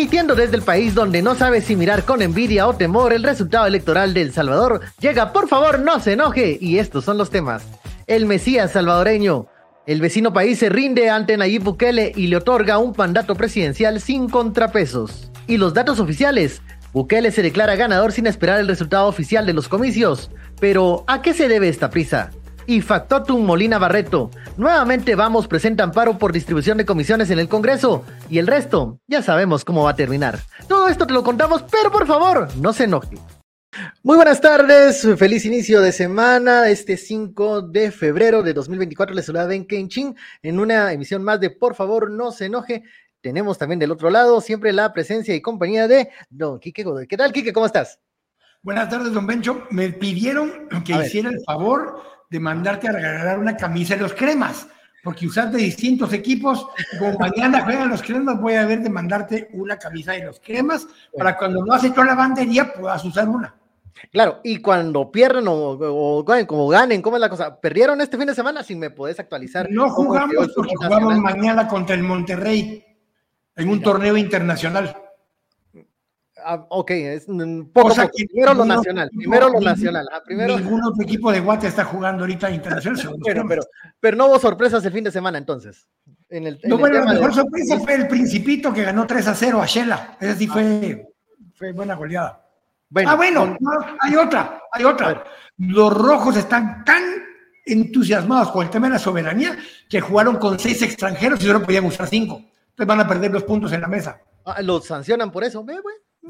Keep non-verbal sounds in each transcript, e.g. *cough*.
Transmitiendo desde el país donde no sabe si mirar con envidia o temor el resultado electoral de El Salvador, llega por favor no se enoje y estos son los temas. El Mesías salvadoreño. El vecino país se rinde ante Nayib Bukele y le otorga un mandato presidencial sin contrapesos. Y los datos oficiales. Bukele se declara ganador sin esperar el resultado oficial de los comicios. Pero, ¿a qué se debe esta prisa? Y Factotum Molina Barreto. Nuevamente Vamos presenta amparo por distribución de comisiones en el Congreso y el resto ya sabemos cómo va a terminar. Todo esto te lo contamos, pero por favor, no se enoje. Muy buenas tardes, feliz inicio de semana, este 5 de febrero de 2024 les saluda Ben Kenchin en una emisión más de Por favor, no se enoje. Tenemos también del otro lado siempre la presencia y compañía de Don Quique Godoy. ¿Qué tal, Quique? ¿Cómo estás? Buenas tardes, don Bencho. Me pidieron que hiciera el favor de mandarte a regalar una camisa de los cremas, porque usas de distintos equipos, como *laughs* mañana juegan los cremas, voy a ver de mandarte una camisa de los cremas para cuando no haces toda la bandería puedas usar una. Claro, y cuando pierden o, como ganen, ¿cómo es la cosa? ¿Perdieron este fin de semana? Si me podés actualizar. No jugamos porque jugamos mañana contra el Monterrey en un torneo internacional. Ah, ok, es un poco, primero lo nacional, primero lo nacional. Ah, primero... Ningún otro equipo de Guate está jugando ahorita internacional. *laughs* pero, pero, pero, no hubo sorpresas el fin de semana entonces. En el, no, bueno, la mejor sorpresa fue el Principito que ganó 3 a 0 a Shela. Esa sí fue, fue buena goleada. ah, bueno, hay otra, hay otra. Los rojos están tan entusiasmados con el tema de la soberanía que jugaron con seis extranjeros y solo podían usar cinco. Entonces van a perder los puntos en la mesa. Ah, los sancionan por eso, güey.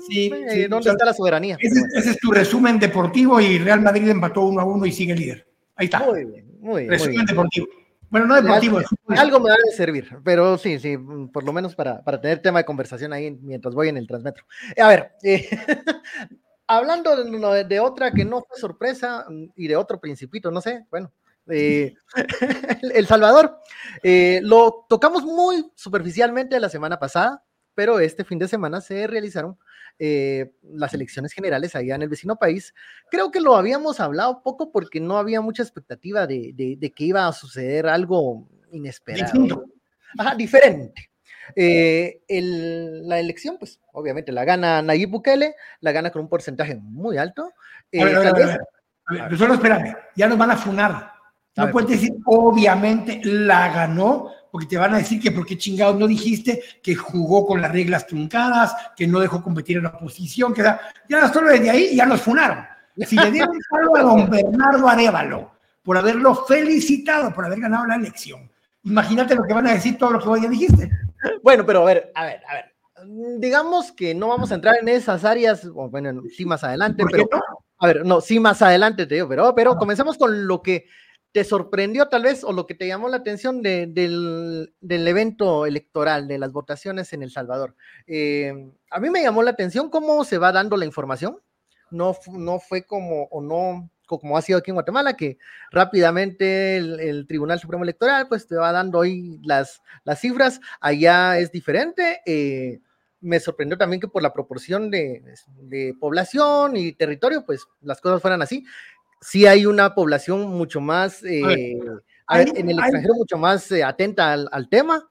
Sí, ¿dónde está la soberanía? Ese, es tu resumen deportivo y Real Madrid empató uno a uno y sigue líder. Ahí está. Muy bien, muy bien. Resumen deportivo. Bueno, no deportivo. Algo, me va a servir, pero sí, sí, por lo menos para, para, tener tema de conversación ahí mientras voy en el transmetro. A ver, eh, *laughs* hablando de, de, otra que no fue sorpresa y de otro principito, no sé, bueno, eh, *laughs* El Salvador. Eh, lo tocamos muy superficialmente la semana pasada, pero este fin de semana se realizaron eh, las elecciones generales allá en el vecino país. Creo que lo habíamos hablado poco porque no había mucha expectativa de, que iba a suceder algo inesperado. Ajá, diferente. Eh, la elección, pues obviamente la gana Nayib Bukele, la gana con un porcentaje muy alto. Eh, solo espérame, ya nos van a funar. No puedes decir, obviamente la ganó, porque te van a decir que por qué chingados no dijiste que jugó con las reglas truncadas, que no dejó competir en la oposición, que ya solo desde ahí ya nos funaron. Si le dieron palo a don Bernardo Arevalo por haberlo felicitado, por haber ganado la elección, imagínate lo que van a decir todo lo que vos ya dijiste. Bueno, pero a ver, a ver, a ver. Digamos que no vamos a entrar en esas áreas, bueno, sí más adelante, pero... A ver, no, sí más adelante te digo, pero, pero comencemos con lo que te sorprendió tal vez o lo que te llamó la atención del, evento electoral, de las votaciones en El Salvador? Eh, a mí me llamó la atención cómo se va dando la información. No, no fue como, o no, como ha sido aquí en Guatemala, que rápidamente el, Tribunal Supremo Electoral pues te va dando hoy las, las cifras. Allá es diferente. Eh, me sorprendió también que por la proporción de, de, población y territorio, pues las cosas fueran así sí hay una población mucho más, eh, en el extranjero, mucho más eh, atenta al, tema.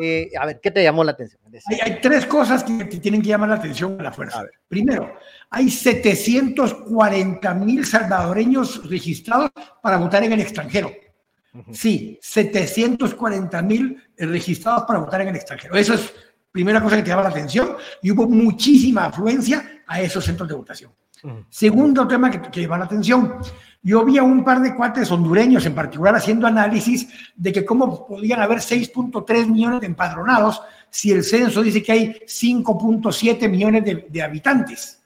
Eh, a ver, ¿qué te llamó la atención? Hay, tres cosas que, tienen que llamar la atención a la fuerza. Primero, hay 740 mil salvadoreños registrados para votar en el extranjero. Sí, 740 mil registrados para votar en el extranjero. Eso es primera cosa que te llama la atención y hubo muchísima afluencia a esos centros de votación. Segundo tema que, que llama la atención, yo vi a un par de cuates hondureños en particular haciendo análisis de que cómo podían haber 6.3 millones de empadronados si el censo dice que hay 5.7 millones de, habitantes.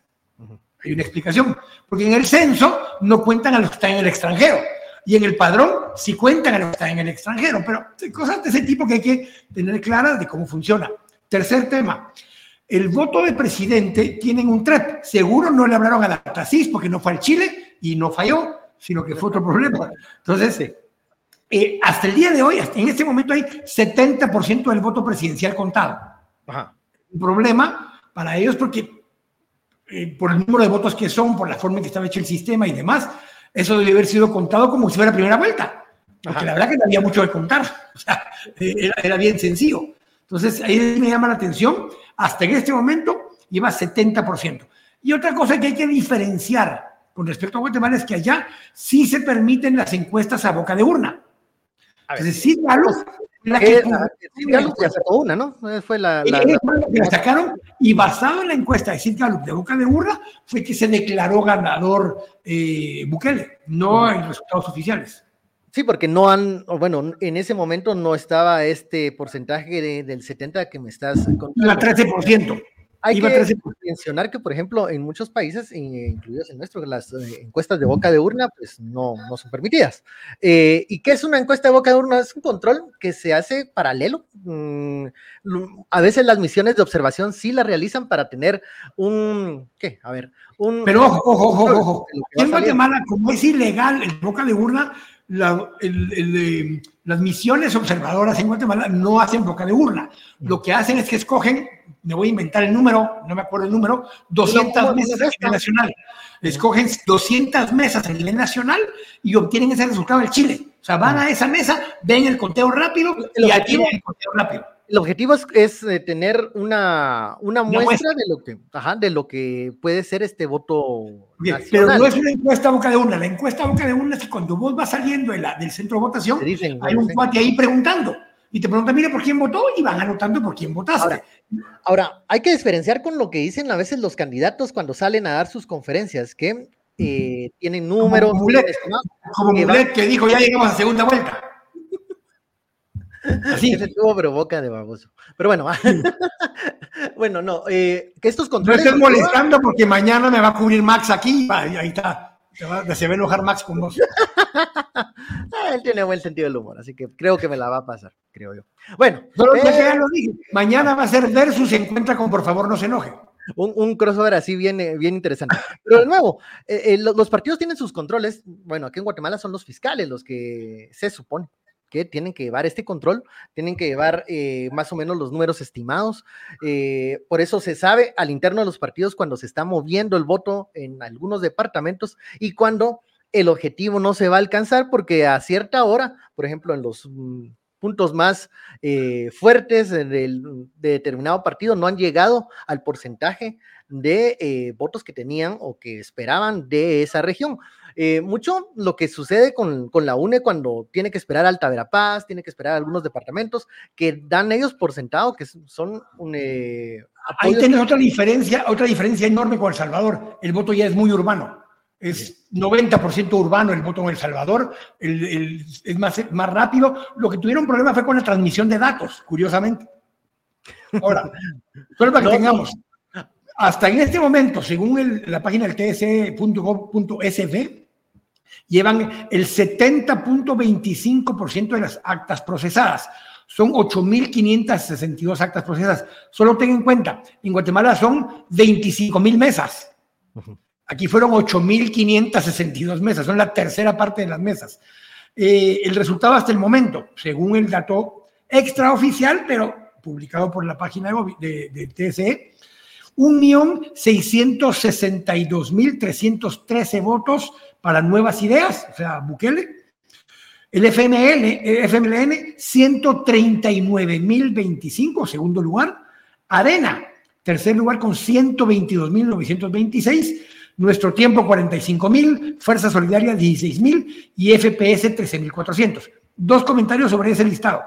Hay una explicación, porque en el censo no cuentan a los que están en el extranjero. Y en el padrón sí cuentan a los que están en el extranjero, pero cosas de ese tipo que hay que tener claras de cómo funciona. Tercer tema, el voto de presidente tienen un TREP. Seguro no le hablaron a la TASIS porque no fue al Chile y no falló, sino que fue otro problema. Entonces, eh, hasta el día de hoy, en este momento hay 70% del voto presidencial contado. Un problema para ellos porque eh, por el número de votos que son, por la forma en que estaba hecho el sistema y demás, eso debe haber sido contado como si fuera primera vuelta. Porque la verdad que no había mucho que contar. *laughs* O sea, era, era bien sencillo. Entonces, ahí me llama la atención Hasta en este momento lleva 70%. Y otra cosa que hay que diferenciar con respecto a Guatemala es que allá sí se permiten las encuestas a boca de urna. Es decir, la que, sacó una, ¿no? Fue la, la, que la sacaron y basado en la encuesta de Sid de boca de urna fue que se declaró ganador eh, Bukele, no en resultados oficiales. Sí, porque no han, bueno, en ese momento no estaba este porcentaje del 70 que me estás contando. La 13%. Hay que mencionar que, por ejemplo, en muchos países, incluidos en nuestro, las eh, encuestas de boca de urna, pues no, no son permitidas. Eh, ¿Y qué es una encuesta de boca de urna? Es un control que se hace paralelo. Mm, a veces las misiones de observación sí la realizan para tener un, ¿qué? A ver, un... Pero ojo, ojo, ojo, ojo. En Guatemala, como es ilegal el boca de urna, la, el, las misiones observadoras en Guatemala no hacen boca de urna. Lo que hacen es que escogen, me voy a inventar el número, no me acuerdo el número, 200 mesas a nivel nacional. Escogen 200 mesas a nivel nacional y obtienen ese resultado del Chile. O sea, van a esa mesa, ven el conteo rápido y el conteo rápido el objetivo es, eh, tener una, una muestra, de lo que de lo que puede ser este voto pero no es una encuesta boca de urna la encuesta boca de urna es que cuando vos vas saliendo de la, del centro de votación hay un cuate ahí preguntando y te pregunta mire por quién votó y van anotando por quién votaste. Ahora, hay que diferenciar con lo que dicen a veces los candidatos cuando salen a dar sus conferencias que eh, tienen números como Mulet, que dijo ya llegamos a segunda vuelta Así. se tuvo provoca de baboso. Pero bueno, *laughs* bueno, no, eh, que estos controles. No estés molestando porque mañana me va a cubrir Max aquí. Ahí está. Se va, a enojar Max con vos. *laughs* Ah, él tiene buen sentido del humor, así que creo que me la va a pasar, creo yo. Bueno, ya lo dije. Mañana va a ser versus encuentra con por favor no se enoje. Un, crossover así bien, eh, bien interesante. Pero de nuevo, eh, los partidos tienen sus controles. Bueno, aquí en Guatemala son los fiscales los que se supone que tienen que llevar este control, tienen que llevar eh, más o menos los números estimados. Eh, por eso se sabe al interno de los partidos cuando se está moviendo el voto en algunos departamentos y cuando el objetivo no se va a alcanzar porque a cierta hora, por ejemplo, en los mm, puntos más eh, fuertes de determinado partido no han llegado al porcentaje de votos que tenían o que esperaban de esa región. Eh, mucho lo que sucede con, la UNE cuando tiene que esperar Alta Verapaz, tiene que esperar algunos departamentos que dan ellos por sentado que son un... Eh, Ahí tienes otra diferencia, otra diferencia enorme con El Salvador. El voto ya es muy urbano. Es 90% urbano el voto en El Salvador, es más, más rápido. Lo que tuvieron problema fue con la transmisión de datos, curiosamente. Ahora, solo para que tengamos, hasta en este momento, según la página del tse.gov.sv, llevan el 70.25% de las actas procesadas. Son 8.562 actas procesadas. Solo ten en cuenta, en Guatemala son 25.000 mesas. Aquí fueron 8.562 mesas, son la tercera parte de las mesas. Eh, el resultado hasta el momento, según el dato extraoficial, pero publicado por la página de, de, de TSE, 1.662.313 votos para nuevas ideas, o sea, Bukele. El FML, FMLN, 139.025, segundo lugar. Arena, tercer lugar con 122.926. Nuestro tiempo, 45.000. Fuerza Solidaria, 16.000. Y FPS, 13.400. Dos comentarios sobre ese listado.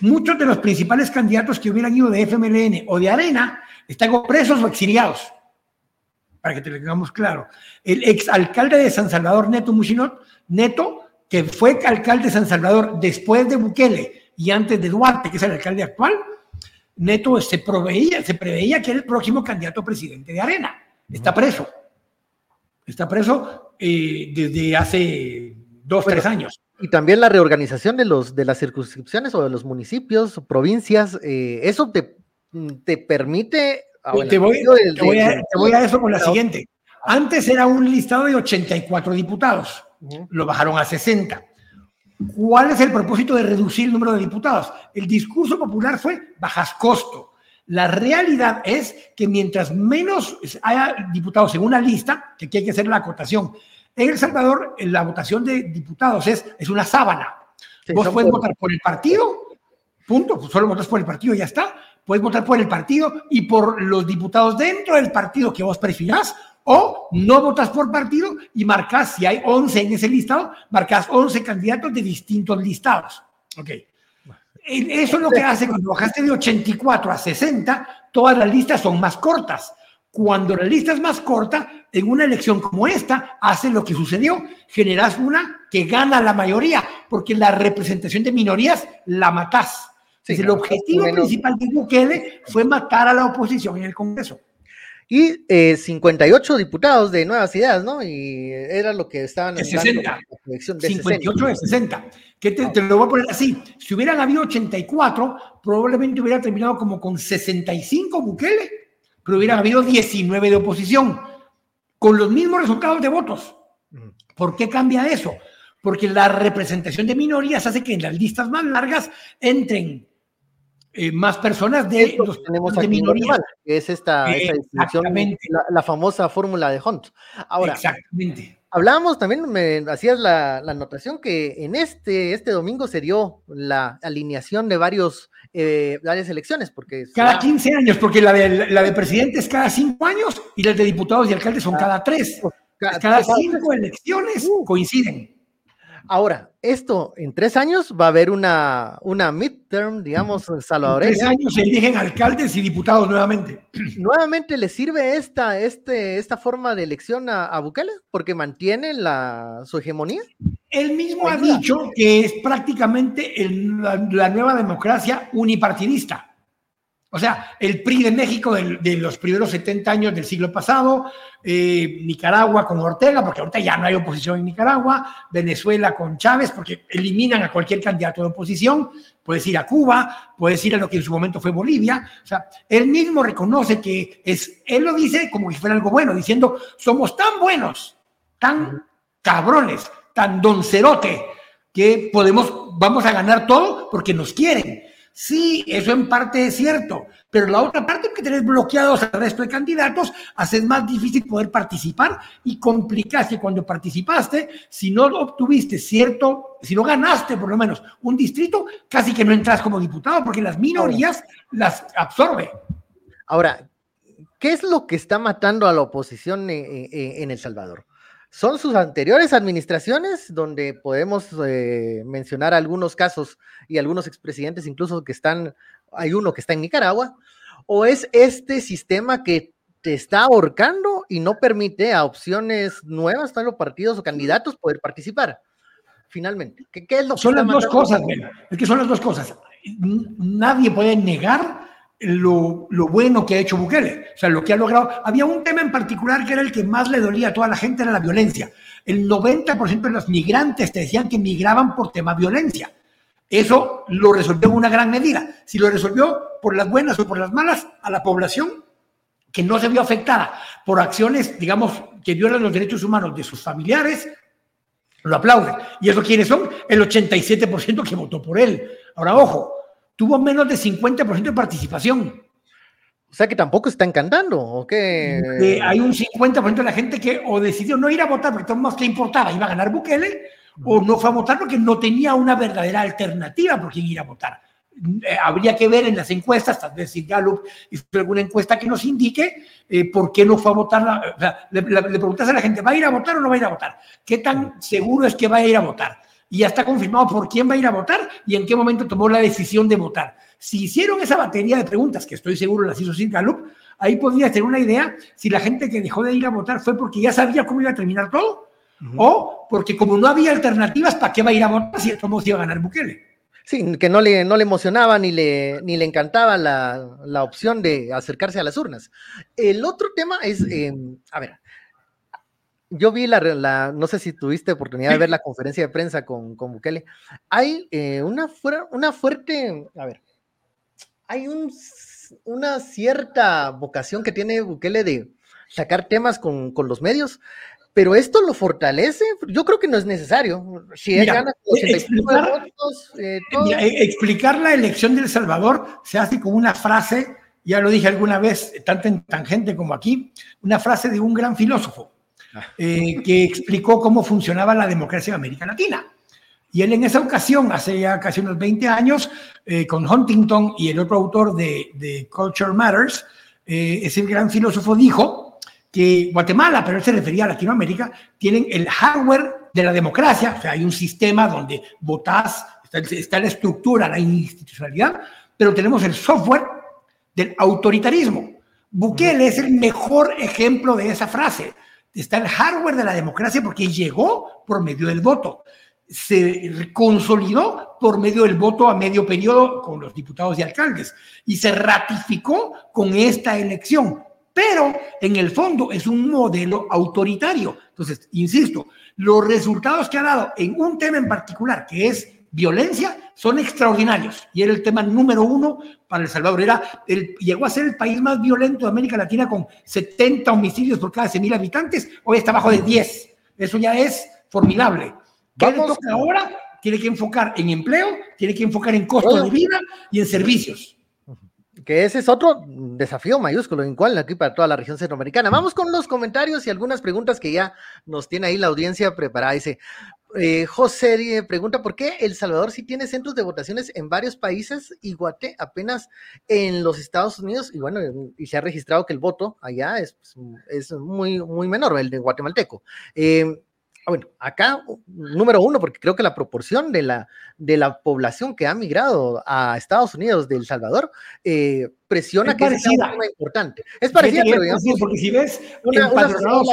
Muchos de los principales candidatos que hubieran ido de FMLN o de Arena están presos o exiliados para que te lo tengamos claro. El exalcalde de San Salvador, Neto Muchinot, Neto, que fue alcalde de San Salvador después de Bukele y antes de Duarte, que es el alcalde actual, Neto se, proveía, se preveía que era el próximo candidato a presidente de Arena. Está preso. Está preso eh, desde hace dos, tres años. Y también la reorganización de, los, de las circunscripciones o de los municipios provincias, eh, eso te, te permite Ah, te, voy, a, eso con la siguiente. Antes era un listado de 84 diputados, lo bajaron a 60. ¿Cuál es el propósito de reducir el número de diputados? El discurso popular fue bajas costo. La realidad es que mientras menos haya diputados en una lista, que aquí hay que hacer la acotación, en El Salvador la votación de diputados es, es una sábana. Vos puedes votar por el partido, punto, solo votas por el partido y ya está Puedes votar por el partido y por los diputados dentro del partido que vos prefieras, o no votas por partido y marcas, si hay 11 en ese listado, marcas 11 candidatos de distintos listados. Ok. Eso es lo que hace cuando bajaste de 84 a 60, todas las listas son más cortas. Cuando la lista es más corta, en una elección como esta, hace lo que sucedió, generas una que gana la mayoría, porque la representación de minorías la matás. El objetivo principal de Bukele fue matar a la oposición en el Congreso. Y 58 eh, diputados de Nuevas Ideas, ¿no? Y era lo que estaban... De 60. De 58 de 60. Que te, te, lo voy a poner así. Si hubieran habido 84, probablemente hubiera terminado como con 65 Bukele pero hubieran habido 19 de oposición, con los mismos resultados de votos. ¿Por qué cambia eso? Porque la representación de minorías hace que en las listas más largas entren eh, más personas de los tenemos de minorías. Que es esta, la, famosa fórmula de Hunt. Ahora, Exactamente. Hablábamos también, me hacías la, la anotación que en este, este domingo se dio la alineación de varios eh, varias elecciones, porque... Cada 15 años, porque la de, la de presidente es cada 5 años y las de diputados y alcaldes son ah, cada 3. Pues, cada 5 elecciones uh. coinciden. Ahora, esto en tres años va a haber una, una midterm, digamos, salvadoreña. En tres años se eligen alcaldes y diputados nuevamente. *clears throat* ¿Nuevamente le sirve esta, este, esta forma de elección a, a Bukele? Porque mantiene la, su hegemonía. Él mismo ha dicho que es prácticamente la, nueva democracia unipartidista. O sea, el PRI de México de, los primeros 70 años del siglo pasado, eh, Nicaragua con Ortega, porque ahorita ya no hay oposición en Nicaragua, Venezuela con Chávez, porque eliminan a cualquier candidato de oposición, puedes ir a Cuba, puedes ir a lo que en su momento fue Bolivia, o sea, él mismo reconoce que es, él lo dice como si fuera algo bueno, diciendo, somos tan buenos, tan cabrones, tan doncerote que podemos, vamos a ganar todo porque nos quieren. Sí, eso en parte es cierto, pero la otra parte es que tenés bloqueados al resto de candidatos, haces más difícil poder participar y complicaste cuando participaste, si no obtuviste cierto, si no ganaste por lo menos un distrito, casi que no entras como diputado porque las minorías las absorbe. Ahora, ¿qué es lo que está matando a la oposición en El Salvador? Son sus anteriores administraciones, donde podemos eh, mencionar algunos casos y algunos expresidentes incluso que están, hay uno que está en Nicaragua, o es este sistema que te está ahorcando y no permite a opciones nuevas, a los partidos o candidatos poder participar. Finalmente, ¿qué, es lo que Son las dos cosas, es que son las dos cosas. Nadie puede negar lo, bueno que ha hecho Bukele, o sea, lo que ha logrado. Había un tema en particular que era el que más le dolía a toda la gente, era la violencia. El 90% de los migrantes te decían que migraban por tema violencia. Eso lo resolvió en una gran medida. Si lo resolvió por las buenas o por las malas, a la población que no se vio afectada por acciones, digamos, que violan los derechos humanos de sus familiares, lo aplauden. ¿Y eso quiénes son? El 87% que votó por él. Ahora, ojo, tuvo menos de 50% de participación. O sea que tampoco está encantando, ¿o qué? hay un 50% de la gente que o decidió no ir a votar porque más que importaba, iba a ganar Bukele, o no fue a votar porque no tenía una verdadera alternativa por quién ir a votar. Eh, habría que ver en las encuestas, tal vez si Gallup hizo alguna encuesta que nos indique eh, por qué no fue a votar. o sea, le, le, preguntas a la gente, ¿va a ir a votar o no va a ir a votar? ¿Qué tan seguro es que va a ir a votar? Y ya está confirmado por quién va a ir a votar y en qué momento tomó la decisión de votar. Si hicieron esa batería de preguntas, que estoy seguro las hizo sin Gallup, ahí podría tener una idea si la gente que dejó de ir a votar fue porque ya sabía cómo iba a terminar todo o porque como no había alternativas, ¿para qué va a ir a votar si el modo iba a ganar Bukele? Sí, que no le, no le emocionaba ni le, ni le encantaba la, la opción de acercarse a las urnas. El otro tema es, eh, a ver, yo vi la, no sé si tuviste oportunidad de ver la conferencia de prensa con, con Bukele. Hay eh, una, una fuerte, a ver, hay un, una cierta vocación que tiene Bukele de sacar temas con, con, los medios, pero esto lo fortalece. Yo creo que no es necesario. Si él gana explicar, votos, eh, e, explicar la elección de El Salvador se hace con una frase, ya lo dije alguna vez, tanto en tangente como aquí, una frase de un gran filósofo eh, que explicó cómo funcionaba la democracia en América Latina. Y él en esa ocasión, hace ya casi unos 20 años, eh, con Huntington y el otro autor de, Culture Matters, eh, ese gran filósofo dijo que Guatemala, pero él se refería a Latinoamérica, tienen el hardware de la democracia, o sea, hay un sistema donde votás, está, está la estructura, la institucionalidad, pero tenemos el software del autoritarismo. Bukele es el mejor ejemplo de esa frase. Está el hardware de la democracia porque llegó por medio del voto. Se consolidó por medio del voto a medio periodo con los diputados y alcaldes y se ratificó con esta elección. Pero en el fondo es un modelo autoritario. Entonces, insisto, los resultados que ha dado en un tema en particular, que es violencia, son extraordinarios. Y era el tema número uno para El Salvador. Era el, llegó a ser el país más violento de América Latina con 70 homicidios por cada 100 mil habitantes. Hoy está abajo de 10. Eso ya es formidable. ¿Qué le toca ahora? Tiene que enfocar en empleo, tiene que enfocar en costo de vida y en servicios que ese es otro desafío mayúsculo, en cual aquí para toda la región centroamericana. Vamos con los comentarios y algunas preguntas que ya nos tiene ahí la audiencia preparada. Dice, eh, José pregunta por qué El Salvador sí tiene centros de votaciones en varios países y Guate apenas en los Estados Unidos y bueno, y se ha registrado que el voto allá es, es muy, muy menor, el de guatemalteco. Eh, Ah, bueno, acá, número uno, porque creo que la proporción de la, de la población que ha migrado a Estados Unidos de El Salvador eh, presiona que es una importante. Es parecida, pero digamos, porque si ves empadronados,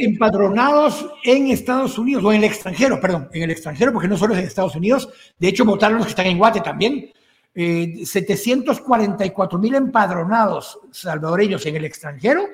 empadronados en Estados Unidos, o en el extranjero, perdón, en el extranjero, porque no solo es en Estados Unidos, de hecho votaron los que están en Guate también, 744 eh, mil empadronados salvadoreños en el extranjero,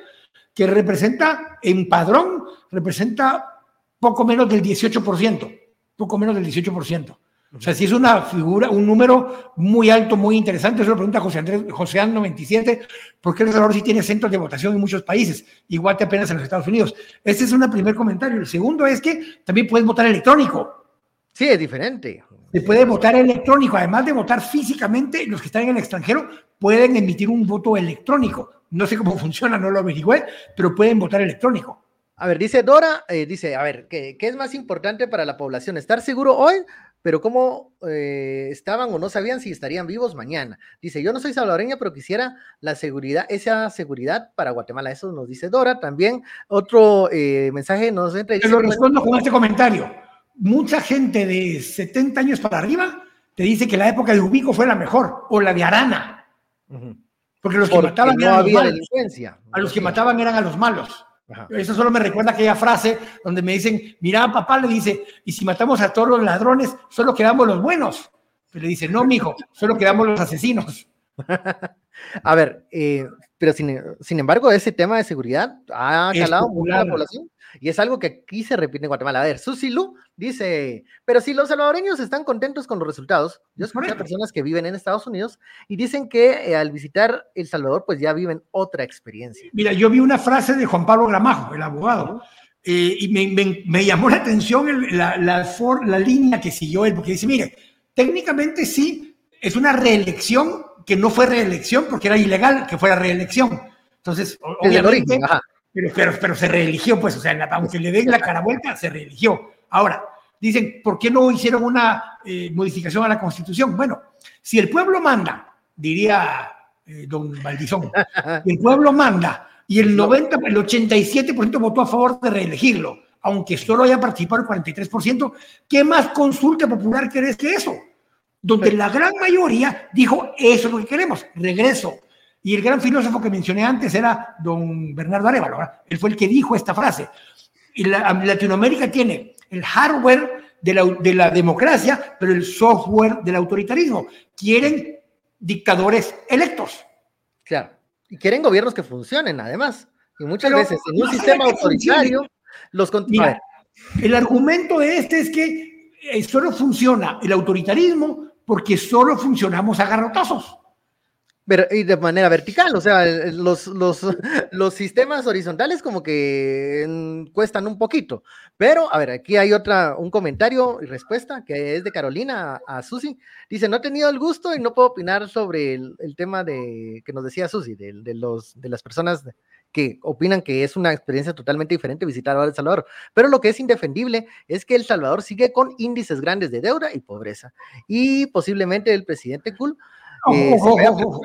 que representa en padrón, representa poco menos del 18%, poco menos del 18%. O sea, si es una figura, un número muy alto, muy interesante. Eso lo pregunta José Andrés, José 97, porque El Salvador sí tiene centros de votación en muchos países, igual que apenas en los Estados Unidos. Este es un primer comentario. El segundo es que también puedes votar electrónico. Sí, es diferente. Se puede votar electrónico. Además de votar físicamente, los que están en el extranjero pueden emitir un voto electrónico. No sé cómo *laughs* funciona, no lo averigüé, pero pueden votar electrónico. A ver, dice Dora, eh, dice, a ver, ¿qué, es más importante para la población? ¿Estar seguro hoy? Pero cómo eh, estaban o no sabían si estarían vivos mañana. Dice, yo no soy salvadoreña, pero quisiera la seguridad, esa seguridad para Guatemala. Eso nos dice Dora. También otro eh, mensaje nos entra. Te lo respondo con este comentario. Mucha gente de 70 años para arriba te dice que la época de Ubico fue la mejor, o la de Arana. Porque los que mataban eran los malos. A los que mataban eran a los malos. Eso solo me recuerda aquella frase donde me dicen, mira, papá le dice, y si matamos a todos los ladrones, solo quedamos los buenos. Pero le dice, no, mijo, solo quedamos los asesinos. *laughs* a ver, eh, pero sin, sin, embargo, ese tema de seguridad ha calado mucho la población. Y es algo que aquí se repite en Guatemala. A ver, Lu dice, pero si los salvadoreños están contentos con los resultados, yo escuché a personas que viven en Estados Unidos y dicen que eh, al visitar El Salvador, pues ya viven otra experiencia. Mira, yo vi una frase de Juan Pablo Gramajo, el abogado, eh, y me, me, llamó la atención la, la, la línea que siguió él, porque dice, mire, técnicamente sí, es una reelección que no fue reelección porque era ilegal que fuera reelección. Entonces, obviamente, pero, pero, se reeligió, pues, o sea, aunque le den la cara vuelta, se reeligió. Ahora, dicen, ¿por qué no hicieron una eh, modificación a la Constitución? Bueno, si el pueblo manda, diría eh, don Valdizón, el pueblo manda y el 90, el 87% votó a favor de reelegirlo, aunque solo haya participado el 43%, ¿qué más consulta popular querés que eso? Donde la gran mayoría dijo, eso es lo que queremos, regreso y el gran filósofo que mencioné antes era don Bernardo Arevalo. Él fue el que dijo esta frase. Y Latinoamérica tiene el hardware de la, de la democracia, pero el software del autoritarismo. Quieren dictadores electos. Claro. Y quieren gobiernos que funcionen, además. Y muchas veces en un sistema autoritario los continúan. El argumento de este es que eh, solo funciona el autoritarismo porque solo funcionamos a garrotazos y de manera vertical, o sea, los, los, *laughs* los sistemas horizontales como que cuestan un poquito. Pero, a ver, aquí hay otra, un comentario y respuesta que es de Carolina a, Susi. Dice, no he tenido el gusto y no puedo opinar sobre el, tema de que nos decía Susi, de, los, de las personas que opinan que es una experiencia totalmente diferente visitar ahora El Salvador. Pero lo que es indefendible es que El Salvador sigue con índices grandes de deuda y pobreza. Y posiblemente el presidente Cool. Eh,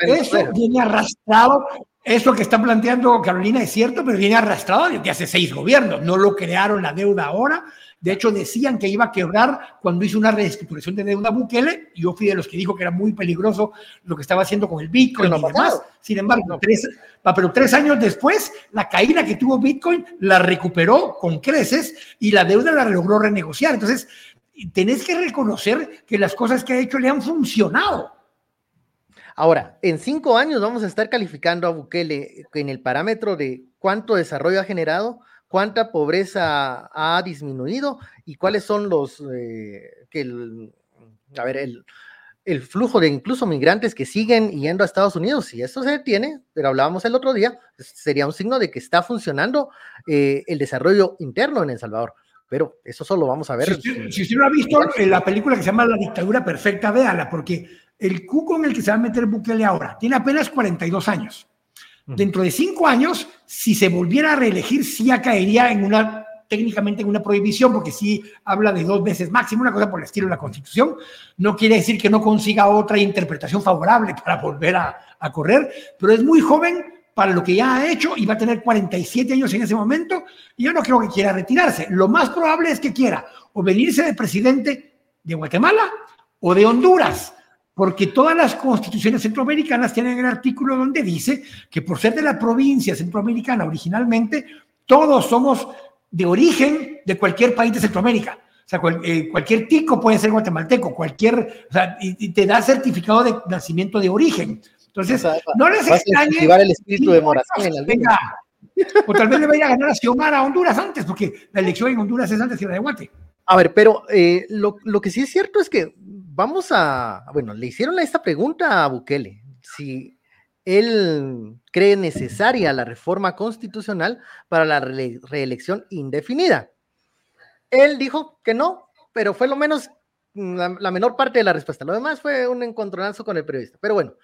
eso viene arrastrado eso que está planteando Carolina es cierto, pero viene arrastrado desde hace seis gobiernos. No lo crearon la deuda ahora. De hecho, decían que iba a quebrar cuando hizo una reestructuración de deuda Bukele. Yo fui de los que dijo que era muy peligroso lo que estaba haciendo con el Bitcoin y demás. Sin embargo, tres, pero tres años después, la caída que tuvo Bitcoin la recuperó con creces y la deuda la logró renegociar. Entonces, tenés que reconocer que las cosas que ha hecho le han funcionado. Ahora, en cinco años vamos a estar calificando a Bukele en el parámetro de cuánto desarrollo ha generado, cuánta pobreza ha disminuido y cuáles son los, eh, que el, a ver, el, el, flujo de incluso migrantes que siguen yendo a Estados Unidos. Si esto se detiene, pero hablábamos el otro día, sería un signo de que está funcionando eh, el desarrollo interno en El Salvador. Pero eso solo vamos a ver. Si usted, lo ha visto en la película que se llama La dictadura perfecta, véala, porque el cuco en el que se va a meter Bukele ahora tiene apenas 42 años. Dentro de cinco años, si se volviera a reelegir, sí ya caería en una, técnicamente en una prohibición, porque sí habla de dos veces máximo, una cosa por el estilo de la Constitución. No quiere decir que no consiga otra interpretación favorable para volver a, a correr, pero es muy joven para lo que ya ha hecho y va a tener 47 años en ese momento. Y yo no creo que quiera retirarse. Lo más probable es que quiera o venirse de presidente de Guatemala o de Honduras porque todas las constituciones centroamericanas tienen el artículo donde dice que por ser de la provincia centroamericana originalmente, todos somos de origen de cualquier país de Centroamérica. O sea, eh, cualquier tico puede ser guatemalteco, cualquier, o sea, y, te da certificado de nacimiento de origen. Entonces, no les extrañe. el espíritu de Morazán en venga, O tal vez le vaya a ganar a Xiomara a Honduras antes, porque la elección en Honduras es antes de de Guate. A ver, pero eh, lo, lo, que sí es cierto es que vamos a, bueno, le hicieron esta pregunta a Bukele, si él cree necesaria la reforma constitucional para la reelección indefinida. Él dijo que no, pero fue lo menos la, menor parte de la respuesta. Lo demás fue un encontronazo con el periodista. Pero bueno,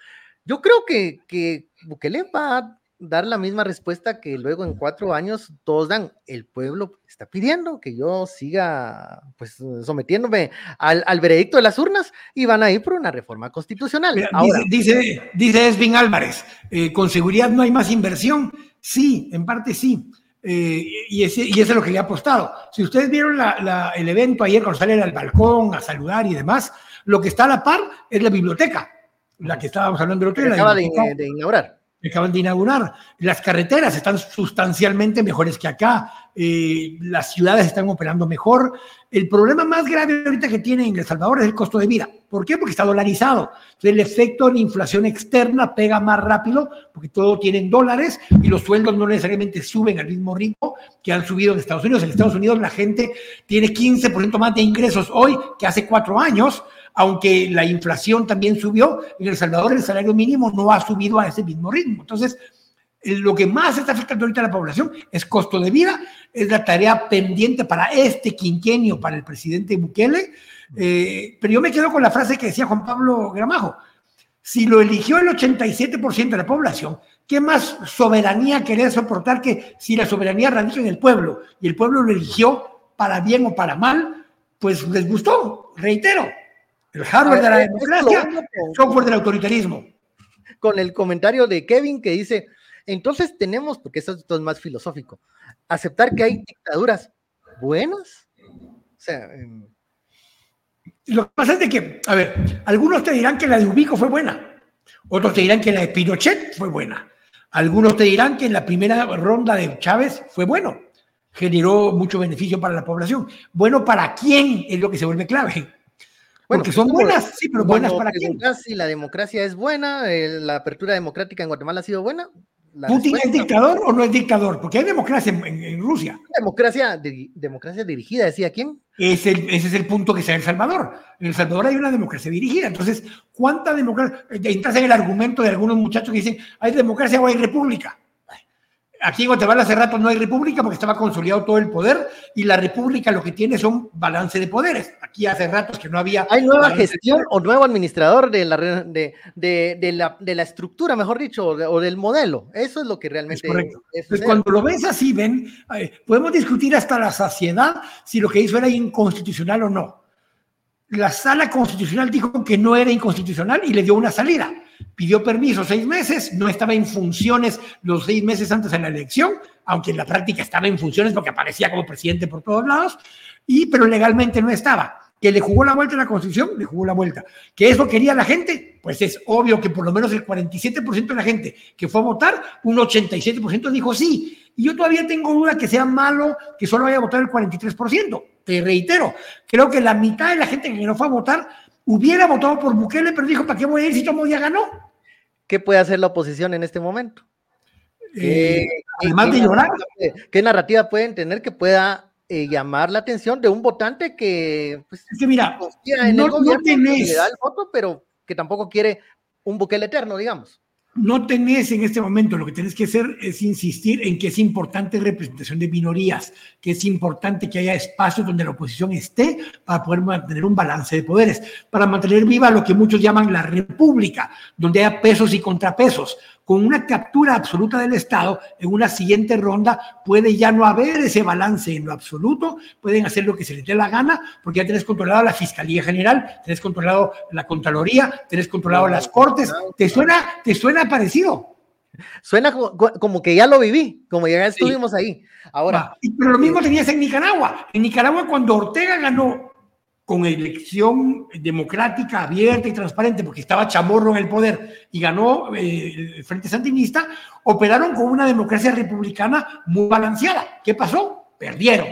yo creo que, que Bukele va dar la misma respuesta que luego en cuatro años todos dan. El pueblo está pidiendo que yo siga pues sometiéndome al, al veredicto de las urnas y van a ir por una reforma constitucional. dice, dice, Esvin Álvarez, eh, con seguridad no hay más inversión. Sí, en parte sí. Eh, y, ese, y eso es lo que le ha apostado. Si ustedes vieron la, el evento ayer cuando salen al balcón a saludar y demás, lo que está a la par es la biblioteca, la que estábamos hablando el otro día. Acaba de inaugurar acaban de inaugurar. Las carreteras están sustancialmente mejores que acá, eh, las ciudades están operando mejor. El problema más grave ahorita que tiene en El Salvador es el costo de vida. ¿Por qué? Porque está dolarizado. Entonces, el efecto de la inflación externa pega más rápido porque todo tiene dólares y los sueldos no necesariamente suben al mismo ritmo que han subido en Estados Unidos. En Estados Unidos la gente tiene 15% más de ingresos hoy que hace cuatro años aunque la inflación también subió, en El Salvador el salario mínimo no ha subido a ese mismo ritmo. Entonces, eh, lo que más está afectando ahorita a la población es costo de vida, es la tarea pendiente para este quinquenio, para el presidente Bukele. Eh, pero yo me quedo con la frase que decía Juan Pablo Gramajo. Si lo eligió el 87% de la población, ¿qué más soberanía querer soportar que si la soberanía radica en el pueblo y el pueblo lo eligió para bien o para mal, pues les gustó, reitero, el hardware de la democracia, software del autoritarismo. Con el comentario de Kevin que dice, entonces tenemos, porque eso es más filosófico, aceptar que hay dictaduras buenas. O sea, em, lo que pasa es de que, a ver, algunos te dirán que la de Ubico fue buena, otros te dirán que la de Pinochet fue buena, algunos te dirán que en la primera ronda de Chávez fue bueno, generó mucho beneficio para la población. Bueno, ¿para quién? Es lo que se vuelve clave. Bueno, Porque son buenas, sí, pero buenas para quién. Si la democracia es buena, la apertura democrática en Guatemala ha sido buena. ¿Putin es dictador o no es dictador? Porque hay democracia en, Rusia. Democracia, democracia dirigida, decía quién. ese es el punto que sea El Salvador. En El Salvador hay una democracia dirigida. Entonces, ¿cuánta democracia? Entras en el argumento de algunos muchachos que dicen, ¿hay democracia o hay república? Aquí en Guatemala hace rato no hay república porque estaba consolidado todo el poder y la república lo que tiene son balance de poderes. Aquí hace ratos que no había... Hay nueva gestión o nuevo administrador de la, de, de, la, de la estructura, mejor dicho, o, del modelo. Eso es lo que realmente... Es correcto. pues cuando lo ves así, ven, eh, podemos discutir hasta la saciedad si lo que hizo era inconstitucional o no. La sala constitucional dijo que no era inconstitucional y le dio una salida pidió permiso seis meses, no estaba en funciones los seis meses antes de la elección, aunque en la práctica estaba en funciones porque aparecía como presidente por todos lados, y, pero legalmente no estaba. Que le jugó la vuelta a la Constitución, le jugó la vuelta. ¿Que eso quería la gente? Pues es obvio que por lo menos el 47% de la gente que fue a votar, un 87% dijo sí. Y yo todavía tengo duda que sea malo que solo vaya a votar el 43%. Te reitero, creo que la mitad de la gente que no fue a votar hubiera votado por Bukele, pero dijo, ¿para qué voy a ir si Tomo ya ganó? ¿Qué puede hacer la oposición en este momento? Eh, además de llorar. ¿Qué narrativa pueden tener que pueda eh, llamar la atención de un votante que, pues, es que mira, no, tenés, le da el voto, pero que tampoco quiere un Bukele eterno, digamos? no tenés en este momento, lo que tenés que hacer es insistir en que es importante representación de minorías, que es importante que haya espacios donde la oposición esté para poder mantener un balance de poderes, para mantener viva lo que muchos llaman la república, donde haya pesos y contrapesos, con una captura absoluta del Estado, en una siguiente ronda puede ya no haber ese balance en lo absoluto, pueden hacer lo que se les dé la gana, porque ya tenés controlado la Fiscalía General, tenés controlado la Contraloría, tenés controlado las Cortes. ¿Te suena, te suena parecido? Suena como, que ya lo viví, como ya estuvimos ahí. Ahora. pero lo mismo tenías en Nicaragua. En Nicaragua, cuando Ortega ganó con elección democrática, abierta y transparente, porque estaba Chamorro en el poder y ganó eh, el Frente Sandinista, operaron con una democracia republicana muy balanceada. ¿Qué pasó? Perdieron.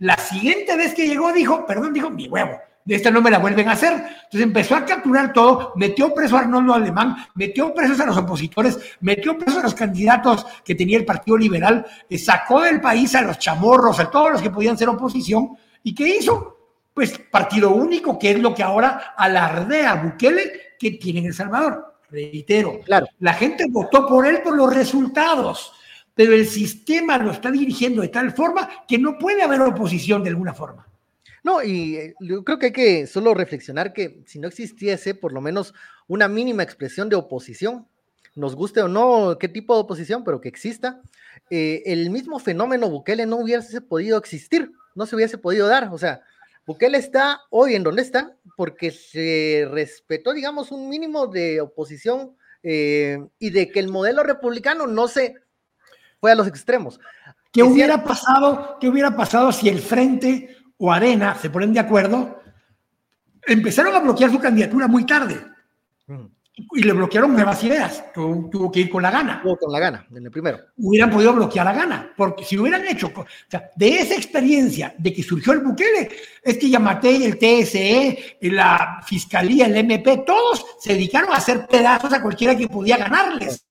La siguiente vez que llegó dijo, perdón, dijo, mi huevo, de esta no me la vuelven a hacer. Entonces empezó a capturar todo, metió preso a Arnoldo Alemán, metió presos a los opositores, metió presos a los candidatos que tenía el Partido Liberal, eh, sacó del país a los chamorros, a todos los que podían ser oposición. ¿Y qué hizo? Pues partido único, que es lo que ahora alardea Bukele que tiene en El Salvador. Reitero, claro. la gente votó por él por los resultados, pero el sistema lo está dirigiendo de tal forma que no puede haber oposición de alguna forma. No, y eh, yo creo que hay que solo reflexionar que si no existiese por lo menos una mínima expresión de oposición, nos guste o no qué tipo de oposición, pero que exista, eh, el mismo fenómeno Bukele no hubiese podido existir, no se hubiese podido dar. O sea, Bukele está hoy en donde está porque se respetó, digamos, un mínimo de oposición eh, y de que el modelo republicano no se fue a los extremos. ¿Qué hubiera pasado? ¿Qué hubiera pasado si el Frente o Arena se ponen de acuerdo? Empezaron a bloquear su candidatura muy tarde. Mm y le bloquearon nuevas ideas. Tuvo, que ir con la gana. Tuvo con la gana, en el primero. Hubieran podido bloquear la gana, porque si hubieran hecho, o sea, de esa experiencia de que surgió el Bukele, es que Yamate, el TSE, la Fiscalía, el MP, todos se dedicaron a hacer pedazos a cualquiera que podía ganarles.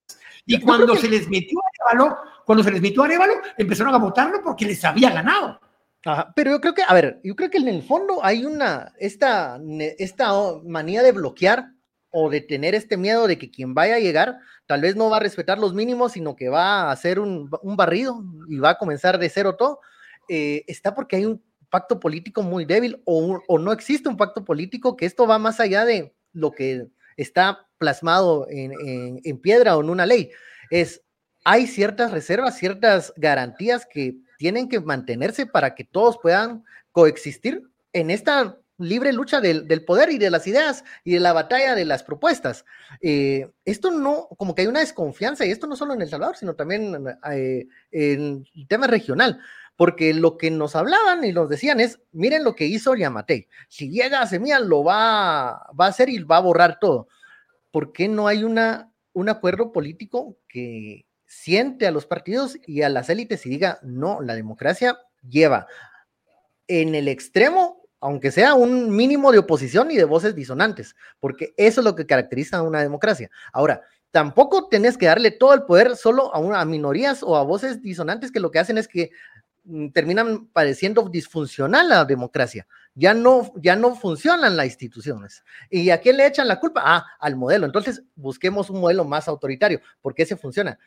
Y cuando se les metió a Arevalo, cuando se les metió a Arevalo, empezaron a votarlo porque les había ganado. Ajá, pero yo creo que, a ver, yo creo que en el fondo hay una, esta, esta manía de bloquear o de tener este miedo de que quien vaya a llegar tal vez no va a respetar los mínimos, sino que va a hacer un, barrido y va a comenzar de cero todo, eh, está porque hay un pacto político muy débil o, no existe un pacto político que esto va más allá de lo que está plasmado en, en piedra o en una ley. Es, hay ciertas reservas, ciertas garantías que tienen que mantenerse para que todos puedan coexistir en esta libre lucha del, poder y de las ideas y de la batalla de las propuestas. Eh, esto no, como que hay una desconfianza, y esto no solo en El Salvador, sino también eh, en el tema regional, porque lo que nos hablaban y nos decían es, miren lo que hizo Yamate, si llega a Semilla lo va, va a hacer y va a borrar todo. ¿Por qué no hay una, un acuerdo político que siente a los partidos y a las élites y diga, no, la democracia lleva en el extremo aunque sea un mínimo de oposición y de voces disonantes, porque eso es lo que caracteriza a una democracia. Ahora, tampoco tenés que darle todo el poder solo a, una, minorías o a voces disonantes que lo que hacen es que mm, terminan pareciendo disfuncional la democracia. Ya no, ya no funcionan las instituciones. ¿Y a quién le echan la culpa? Ah, al modelo. Entonces, busquemos un modelo más autoritario, porque ese funciona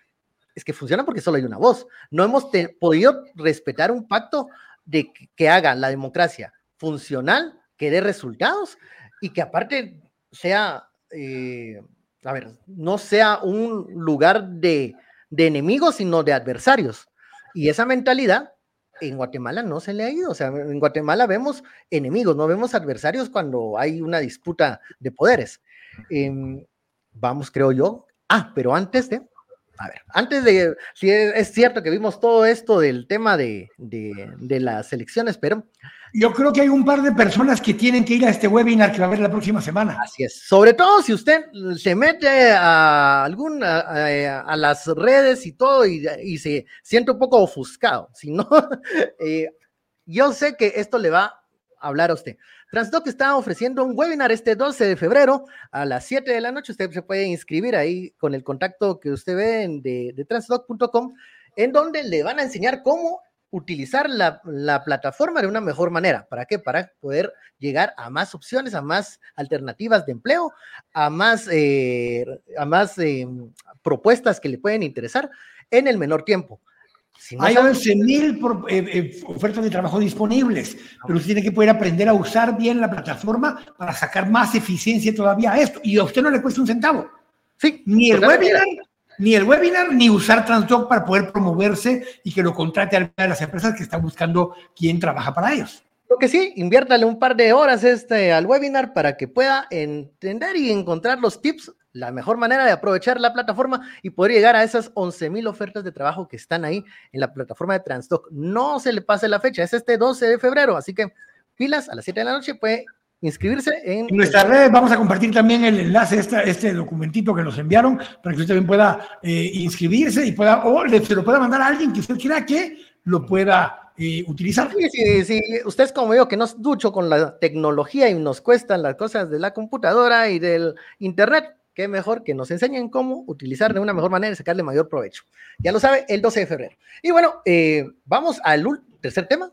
es que funciona porque solo hay una voz. No hemos podido respetar un pacto de que, haga la democracia funcional, que dé resultados y que aparte sea, eh, a ver, no sea un lugar de, de enemigos, sino de adversarios. Y esa mentalidad en Guatemala no se le ha ido. O sea, en Guatemala vemos enemigos, no vemos adversarios cuando hay una disputa de poderes. Em, vamos, creo yo. Ah, pero antes de, a ver, antes de, si es, cierto que vimos todo esto del tema de, de, las elecciones, pero... Yo creo que hay un par de personas que tienen que ir a este webinar que va a haber la próxima semana. Así es. Sobre todo si usted se mete a alguna a, las redes y todo y, se siente un poco ofuscado. Si no, *laughs* eh, yo sé que esto le va a hablar a usted. Transdoc está ofreciendo un webinar este 12 de febrero a las 7 de la noche. Usted se puede inscribir ahí con el contacto que usted ve de, de transdoc.com, en donde le van a enseñar cómo utilizar la, plataforma de una mejor manera. ¿Para qué? Para poder llegar a más opciones, a más alternativas de empleo, a más, eh, a más eh, propuestas que le pueden interesar en el menor tiempo. Hay 11.000 eh, eh, ofertas de trabajo disponibles, pero usted tiene que poder aprender a usar bien la plataforma para sacar más eficiencia todavía a esto. Y a usted no le cuesta un centavo. Sí, ni el webinar, ni el webinar, ni usar Transdoc para poder promoverse y que lo contrate a las empresas que están buscando quién trabaja para ellos. Lo que sí, inviértale un par de horas este, al webinar para que pueda entender y encontrar los tips la mejor manera de aprovechar la plataforma y poder llegar a esas 11.000 ofertas de trabajo que están ahí en la plataforma de Transdoc. No se le pase la fecha, es este 12 de febrero, así que pilas a las 7 de la noche puede inscribirse en... En nuestra red vamos a compartir también el enlace, este, este documentito que nos enviaron, para que usted también pueda eh, inscribirse y pueda, o le, se lo pueda mandar a alguien que usted quiera que lo pueda eh, utilizar. Sí, sí, sí, usted es como yo que nos ducho con la tecnología y nos cuestan las cosas de la computadora y del internet qué mejor que nos enseñen cómo utilizar de una mejor manera y sacarle mayor provecho. Ya lo sabe, el 12 de febrero. Y bueno, eh, vamos al tercer tema.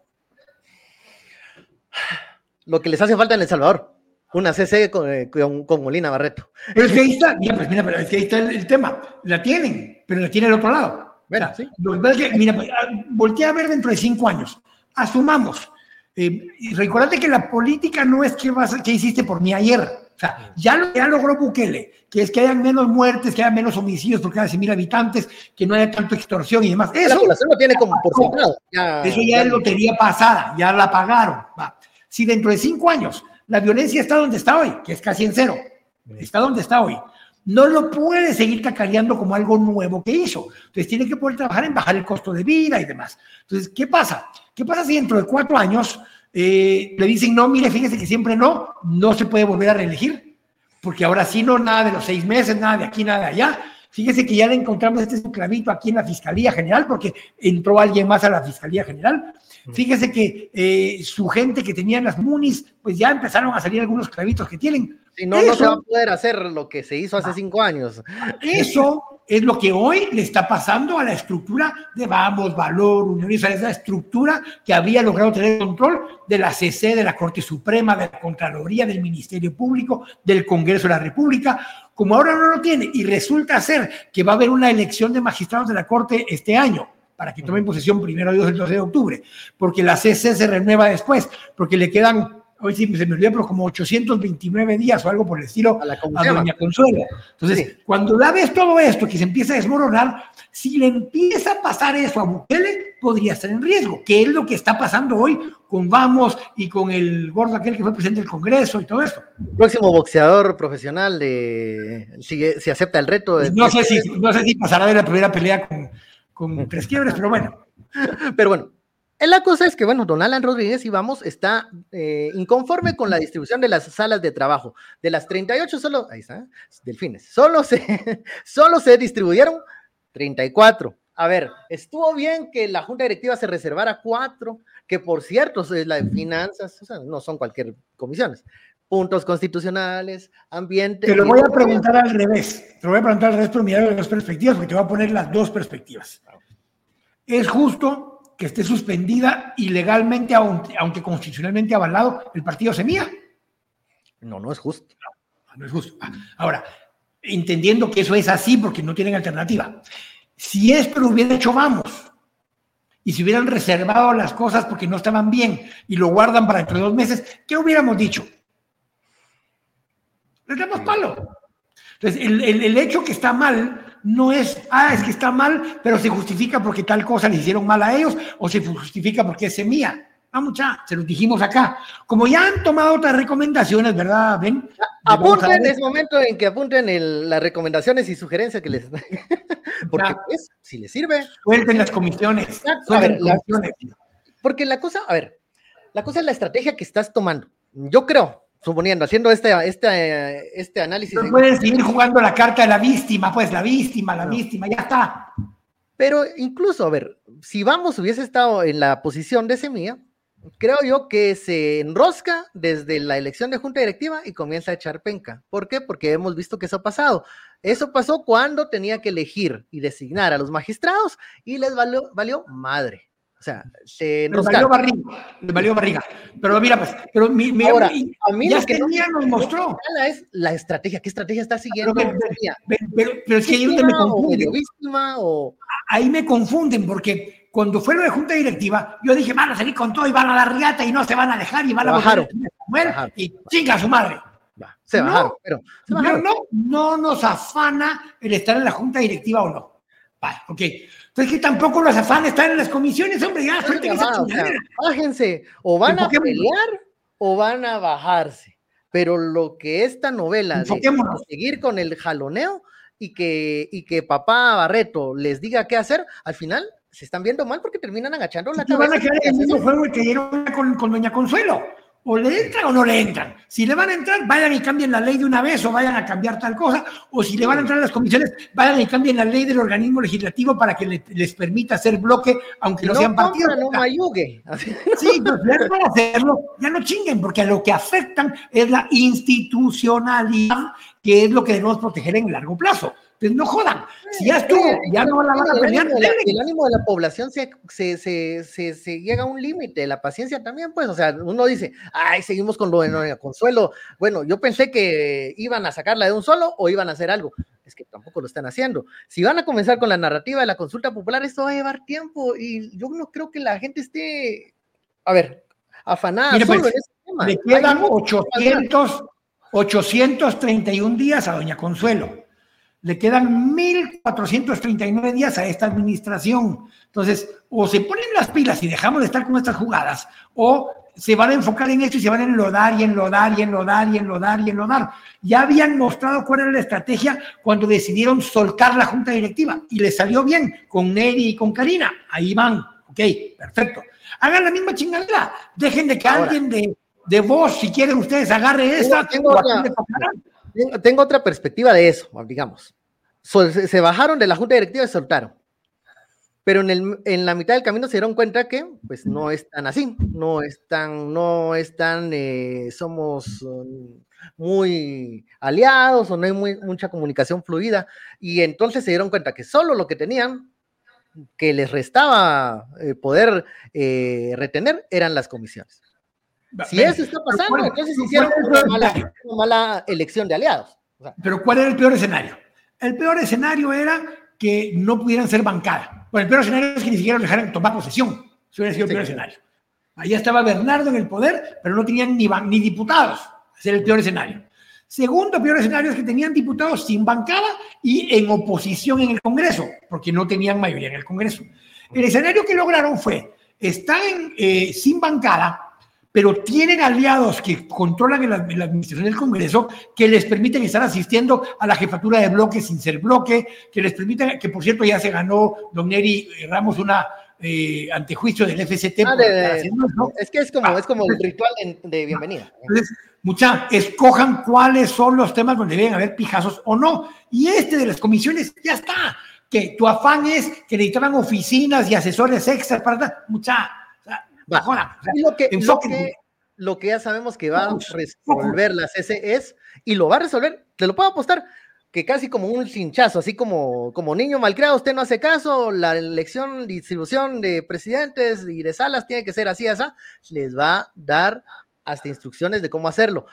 Lo que les hace falta en El Salvador. Una CC eh, con, Molina Barreto. Pero es que ahí está, mira, pues mira, pero es que ahí está el, tema. La tienen, pero la tiene el otro lado. Mira, ¿sí? mira, pues, ah, voltea a ver dentro de cinco años. Asumamos. Eh, recordate que la política no es que, vas, que hiciste por mí ayer o sea, ya, ya logró Bukele, que es que hayan menos muertes, que haya menos homicidios por cada 100 mil habitantes, que no haya tanto extorsión y demás. Eso, lo tiene como por Eso ya, es lotería pasada, ya la pagaron. Si dentro de cinco años la violencia está donde está hoy, que es casi en cero, está donde está hoy, no lo puede seguir cacareando como algo nuevo que hizo. Entonces tiene que poder trabajar en bajar el costo de vida y demás. Entonces, ¿qué pasa? ¿Qué pasa si dentro de cuatro años eh, le dicen, no, mire, fíjese que siempre no, no se puede volver a reelegir, porque ahora sí no, nada de los seis meses, nada de aquí, nada de allá. Fíjese que ya le encontramos este clavito aquí en la Fiscalía General, porque entró alguien más a la Fiscalía General. Fíjese que eh, su gente que tenía las MUNIS, pues ya empezaron a salir algunos clavitos que tienen. Si no, no se va a poder hacer lo que se hizo hace cinco años. Eso es lo que hoy le está pasando a la estructura de Vamos, Valor, Unión esa estructura que había logrado tener control de la CC, de la Corte Suprema, de la Contraloría, del Ministerio Público, del Congreso de la República. Como ahora no lo tiene y resulta ser que va a haber una elección de magistrados de la Corte este año, para que tomen posesión primero Dios el 12 de octubre, porque la CC se renueva después, porque le quedan hoy sí se me olvidó, pero como 829 días o algo por el estilo a, la Doña Consuelo. Entonces, cuando la ves todo esto que se empieza a desmoronar, si le empieza a pasar eso a Bukele, podría estar en riesgo, que es lo que está pasando hoy con Vamos y con el gordo aquel que fue presidente del Congreso y todo esto. Próximo boxeador profesional de si, acepta el reto. De, no, sé si, no sé si pasará de la primera pelea con, con tres quiebres, pero bueno. *laughs* Pero bueno, la cosa es que, bueno, don Alan Rodríguez, y vamos, está eh, inconforme con la distribución de las salas de trabajo. De las 38, solo, ahí está, delfines, solo se, *laughs* solo se distribuyeron 34. A ver, estuvo bien que la junta directiva se reservara cuatro, que por cierto es la de finanzas, o sea, no son cualquier comisiones. Puntos constitucionales, ambiente. Te lo voy a preguntar al revés. Te lo voy a preguntar al revés, pero mirar las dos perspectivas, porque te voy a poner las dos perspectivas. ¿Es justo que esté suspendida ilegalmente, aunque, constitucionalmente avalado, el partido Semilla. No, no es justo. No, no es justo. Ah, ahora, entendiendo que eso es así porque no tienen alternativa. Si esto lo hubiera hecho vamos, y si hubieran reservado las cosas porque no estaban bien y lo guardan para dentro de dos meses, ¿qué hubiéramos dicho? Le damos palo. Entonces, el, hecho que está mal no es, ah, es que está mal, pero se justifica porque tal cosa le hicieron mal a ellos o se justifica porque es semilla. Ah, mucha, se los dijimos acá. Como ya han tomado otras recomendaciones, ¿verdad? Ven. Apunten, es momento en que apunten las recomendaciones y sugerencias que les. *laughs* Porque, pues, si les sirve. Suelten las comisiones. porque la cosa, a ver, la cosa es la estrategia que estás tomando. Yo creo, suponiendo, haciendo este, este, este análisis. No puedes seguir jugando la carta de la víctima, pues la víctima, la víctima, ya está. Pero incluso, a ver, si vamos hubiese estado en la posición de Semilla, creo yo que se enrosca desde la elección de junta directiva y comienza a echar penca. ¿Por qué? Porque hemos visto que eso ha pasado. Eso pasó cuando tenía que elegir y designar a los magistrados y les valió, valió madre. O sea, se les valió barriga, les valió barriga. Pero mira, pues, pero mi, Ahora, a mí ya que no, nos mostró. Es la estrategia, ¿qué estrategia está siguiendo? Pero, pero, pero es que ahí me confunden. Ahí me confunden porque cuando fue lo de junta directiva, yo dije, van a salir con todo y van a dar riata y no se van a dejar y van a bajar y chinga a su madre. se bajaron, pero No, no nos afana el estar en la junta directiva o no. Vale, ok. Entonces que tampoco nos afana estar en las comisiones, hombre, ya, suelten esa o Bájense, o van a pelear o van a bajarse. Pero lo que esta novela de seguir con el jaloneo y que, y que papá Barreto les diga qué hacer, al final se están viendo mal porque terminan agachando la cabeza. van a quedar en el mismo juego que dieron con, con Doña Consuelo. O le entran o no le entran. Si le van a entrar, vayan y cambien la ley de una vez o vayan a cambiar tal cosa. O si le van a entrar a las comisiones, vayan y cambien la ley del organismo legislativo para que les permita hacer bloque, aunque no, sean partidos. No mayugue. Sí, pues ya no hacerlo, ya no chinguen, porque a lo que afectan es la institucionalidad, que es lo que debemos proteger en largo plazo. Pues no jodan. Si ya estuvo, ya no la van a pelear. El ánimo, de la, población se, se, se, se llega a un límite, la paciencia también, pues, o sea, uno dice, ay, seguimos con lo de Consuelo. Bueno, yo pensé que iban a sacarla de un solo o iban a hacer algo. Es que tampoco lo están haciendo. Si van a comenzar con la narrativa de la consulta popular, esto va a llevar tiempo y yo no creo que la gente esté, a ver, afanada solo pues, en ese tema. Le quedan 800, 831 días a Doña Consuelo le quedan 1.439 días a esta administración. Entonces, o se ponen las pilas y dejamos de estar con estas jugadas, o se van a enfocar en esto y se van a enlodar y enlodar y enlodar y enlodar y enlodar. Ya habían mostrado cuál era la estrategia cuando decidieron soltar la junta directiva y les salió bien con Neri y con Karina. Ahí van. Ok, perfecto. Hagan la misma chingadera. Dejen de que alguien de, de vos, si quieren ustedes, agarre esta. Tengo, tengo, otra perspectiva de eso, digamos. Se bajaron de la junta directiva y soltaron. Pero en, el, en, la mitad del camino se dieron cuenta que pues no es tan así, no es tan, no es tan, eh, somos um, muy aliados o no hay muy, mucha comunicación fluida. Y entonces se dieron cuenta que solo lo que tenían que les restaba eh, poder eh, retener eran las comisiones. Si eso está pasando, entonces hicieron una mala, elección de aliados. Pero ¿cuál era el peor escenario? El peor escenario era que no pudieran ser bancada. Bueno, el peor escenario es que ni siquiera dejaran tomar posesión. Eso hubiera sido el peor escenario. Ahí estaba Bernardo en el poder, pero no tenían ni, ni diputados. Ese era el peor escenario. Segundo peor escenario es que tenían diputados sin bancada y en oposición en el Congreso, porque no tenían mayoría en el Congreso. El escenario que lograron fue, están eh, sin bancada, pero tienen aliados que controlan la, administración del Congreso que les permiten estar asistiendo a la jefatura de bloque sin ser bloque, que les permiten, que por cierto ya se ganó don Neri Ramos una eh, antejuicio del FCT. Ah, es que es como, ah, es como el ritual de, bienvenida. Entonces, mucha, escojan cuáles son los temas donde deben haber pijazos o no. Y este de las comisiones ya está. Que tu afán es que necesitaban oficinas y asesores extras para... Mucha, lo, que, lo, que, ya sabemos que va a resolver la CC es, y lo va a resolver, te lo puedo apostar, que casi como un cinchazo, así como, como niño malcriado, usted no hace caso, la elección, distribución de presidentes y de salas tiene que ser así, así, les va a dar hasta instrucciones de cómo hacerlo.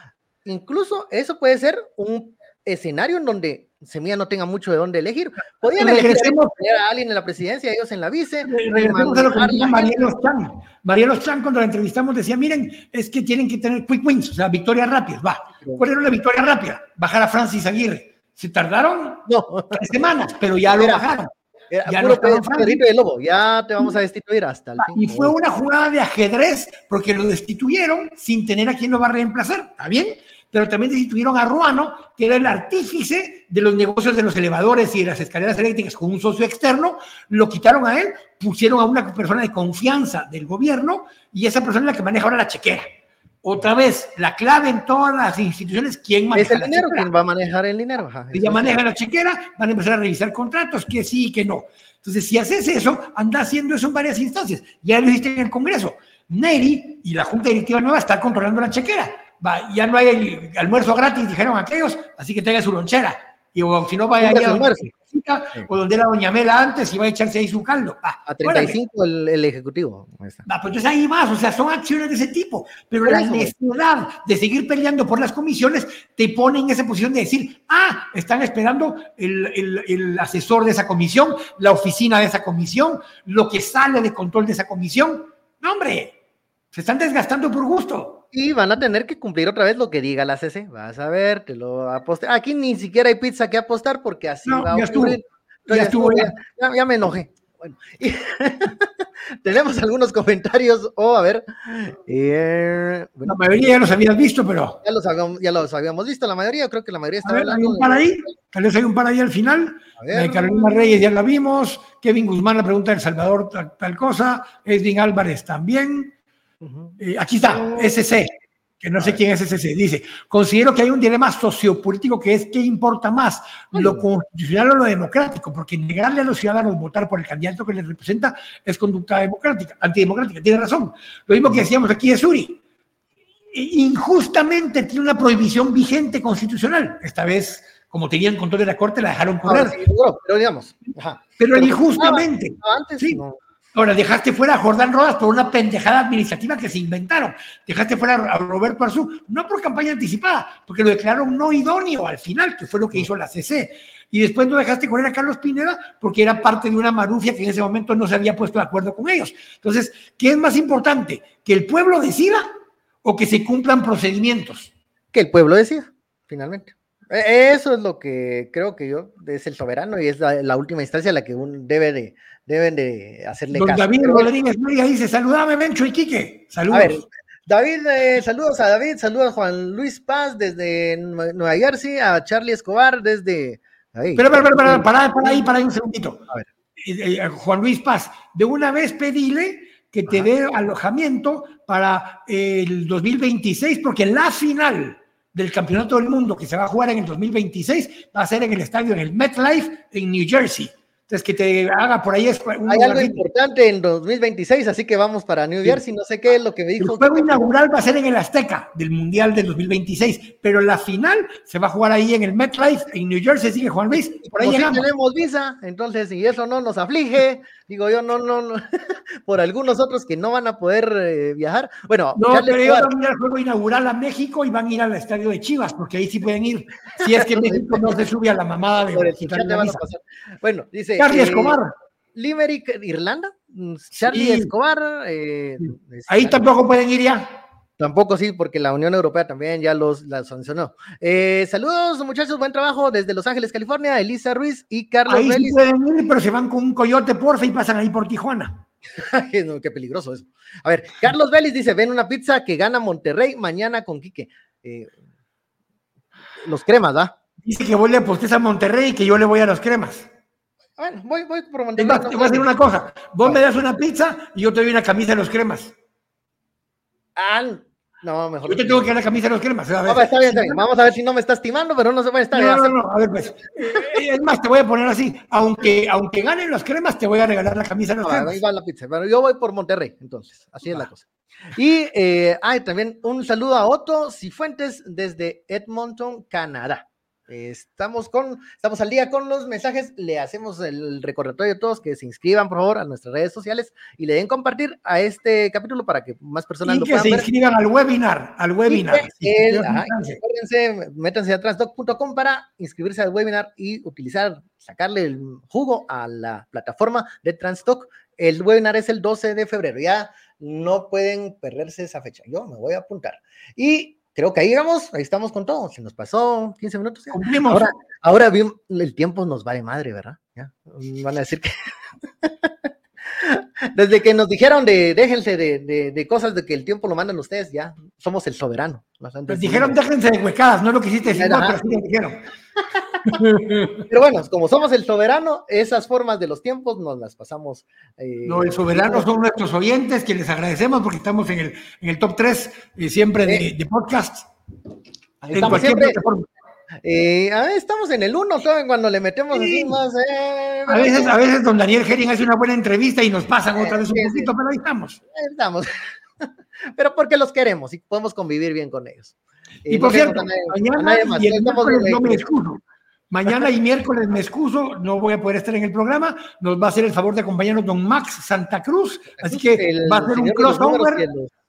Incluso eso puede ser un escenario en donde Semilla no tenga mucho de dónde elegir. Podrían elegir a alguien en la presidencia, ellos en la vice. Regresemos a lo que dijo Mariano Chan. Mariano Chan, cuando la entrevistamos, decía: Miren, es que tienen que tener quick wins, o sea, victorias rápidas. Va. ¿Cuál era la victoria rápida? Bajar a Francis Aguirre. Se tardaron no. tres semanas, pero ya lo bajaron. ya puro de lobo, ya te vamos a destituir hasta el fin. Y fue una jugada de ajedrez porque lo destituyeron sin tener a quien lo va a reemplazar. ¿Está bien? Pero también destituyeron a Ruano, que era el artífice de los negocios de los elevadores y de las escaleras eléctricas con un socio externo, lo quitaron a él, pusieron a una persona de confianza del gobierno y esa persona es la que maneja ahora la chequera. Otra vez, la clave en todas las instituciones, ¿quién maneja es el dinero? ¿Quién va a manejar el dinero? Si ya maneja la chequera, van a empezar a revisar contratos, que sí y que no. Entonces, si haces eso, anda haciendo eso en varias instancias. Ya lo hiciste en el Congreso. Neri y la Junta Directiva Nueva están controlando la chequera ya no hay almuerzo gratis, dijeron aquellos, así que tenga su lonchera. Y o, si no, vaya a donde, o donde era Doña Mela antes y va a echarse ahí su caldo. a 35 el, el, Ejecutivo. pues entonces ahí más, o sea, son acciones de ese tipo. Pero la necesidad de seguir peleando por las comisiones te pone en esa posición de decir, ah, están esperando el, el asesor de esa comisión, la oficina de esa comisión, lo que sale de control de esa comisión. No, hombre, se están desgastando por gusto. Y van a tener que cumplir otra vez lo que diga la CC. Vas a ver, te lo aposté. Aquí ni siquiera hay pizza que apostar porque así va a ocurrir. Ya, estuvo, ya, ya, me enojé. Bueno, *laughs* tenemos algunos comentarios. O, a ver. Eh, la mayoría ya los habías visto, pero. Ya los, habíamos, ya los habíamos visto, la mayoría. Creo que la mayoría está hablando. ¿Hay un par ahí? Tal vez hay un par ahí al final. Carolina Reyes ya la vimos. Kevin Guzmán la pregunta del Salvador, tal, tal cosa. Edwin Álvarez también. Eh, aquí está, SC, que no sé quién es SC, dice, considero que hay un dilema sociopolítico que es qué importa más, lo constitucional o lo democrático, porque negarle a los ciudadanos votar por el candidato que les representa es conducta democrática, antidemocrática, tiene razón. Lo mismo que decíamos aquí de Suri. Injustamente tiene una prohibición vigente constitucional. Esta vez, como tenían control de la Corte, la dejaron correr. pero digamos. Pero, injustamente. antes, sí. Ahora, dejaste fuera a Jordán Rodas por una pendejada administrativa que se inventaron. Dejaste fuera a Roberto Arzú, no por campaña anticipada, porque lo declararon no idóneo al final, que fue lo que hizo la CC. Y después no dejaste correr a Carlos Pineda porque era parte de una marufia que en ese momento no se había puesto de acuerdo con ellos. Entonces, ¿qué es más importante? ¿Que el pueblo decida o que se cumplan procedimientos? Que el pueblo decida, finalmente. E, eso es lo que creo que yo es el soberano y es la, última instancia a la que uno debe de, deben de hacerle Don David Rodríguez María dice, saludame Bencho y Quique. Saludos. A ver, David, eh, saludos a David, saludos a Juan Luis Paz desde Nueva Jersey, a Charlie Escobar desde... Ahí. Pero, pero, pero, para, para, para ahí, para ahí un segundito. A ver. Eh, eh, Juan Luis Paz, de una vez pedile que te dé alojamiento para el 2026, porque la final del Campeonato del Mundo que se va a jugar en el 2026 va a ser en el estadio en el MetLife en New Jersey. Entonces, que te haga por ahí. Hay algo importante en 2026, así que vamos para New Jersey. No sé qué es lo que me dijo. El juego inaugural va a ser en el Azteca del Mundial del 2026, pero la final se va a jugar ahí en el MetLife, en New Jersey, sigue Juan Luis. Por ahí tenemos visa, entonces, si eso no nos aflige, Digo yo, no, no, no, *laughs* por algunos otros que no van a poder eh, viajar. Bueno, no, pero ellos van a ir al juego inaugural a México y van a ir al estadio de Chivas, porque ahí sí pueden ir. Si es que *laughs* México no se sube a la mamada de. Bueno, dice. Charlie eh, Escobar. Limerick, Irlanda. Mm, Charlie Escobar. Eh, ahí tampoco pueden ir ya. Tampoco sí, porque la Unión Europea también ya los sancionó. Eh, saludos, muchachos, buen trabajo desde Los Ángeles, California, Elisa Ruiz y Carlos ahí Sí pueden ir, pero se van con un coyote, porfa, y pasan ahí por Tijuana. *laughs* qué peligroso eso. A ver, Carlos Vélez dice: ven una pizza que gana Monterrey mañana con Quique. Eh, los cremas, ¿ah? Dice que voy a apostar a Monterrey y que yo le voy a los cremas. Bueno, voy, voy por Monterrey. te voy a decir una cosa: vos me das una pizza y yo te doy una camisa de los cremas. Ah, no, mejor. Yo te tengo que dar la camisa de los cremas. A ver. está bien, está bien. *laughs* Vamos a ver si no me estás timando, pero no se puede estar no, No, no, a ver, pues. Eh, es más, te voy a poner así. Aunque, aunque ganen los cremas, te voy a regalar la camisa de los cremas. Ahí va la pizza. Pero yo voy por Monterrey, entonces. Así es la cosa. Y eh, hay también un saludo a Otto Cifuentes desde Edmonton, Canadá. Estamos con, estamos al día con los mensajes. Le hacemos el recordatorio a todos que se inscriban, por favor, a nuestras redes sociales y le den compartir a este capítulo para que más personas y lo que se inscriban al webinar, al webinar. métanse a transdoc.com para inscribirse al webinar y utilizar, sacarle el jugo a la plataforma de Transdoc. El webinar es el 12 de febrero. Ya no pueden perderse esa fecha. Yo me voy a apuntar. Y creo que ahí llegamos, ahí estamos con todo. Se nos pasó 15 minutos. Ahora, ahora bien, el tiempo nos va de madre, ¿verdad? ¿Ya? Van a decir que. *laughs* Desde que nos dijeron de déjense de, de, cosas de que el tiempo lo mandan ustedes, ya somos el soberano. Nos dijeron déjense de huecadas, no lo que hiciste, pero sí dijeron. *laughs* Pero bueno, como somos el soberano, esas formas de los tiempos nos las pasamos. Eh, no, el soberano son nuestros oyentes, que les agradecemos porque estamos en el, en el top 3 eh, siempre de, de podcast. Estamos siempre, eh, estamos en el 1, ¿saben? Cuando le metemos así más. A, veces, a veces don Daniel Herring hace una buena entrevista y nos pasan otra vez un poquito, pero ahí estamos. Ahí estamos. *laughs* pero porque los queremos y podemos convivir bien con ellos. Y, por cierto, mañana y el no me excuso. Mañana y miércoles me excuso, no voy a poder estar en el programa. Nos va a hacer el favor de acompañarnos don Max Santa Cruz. Así que va a ser un crossover.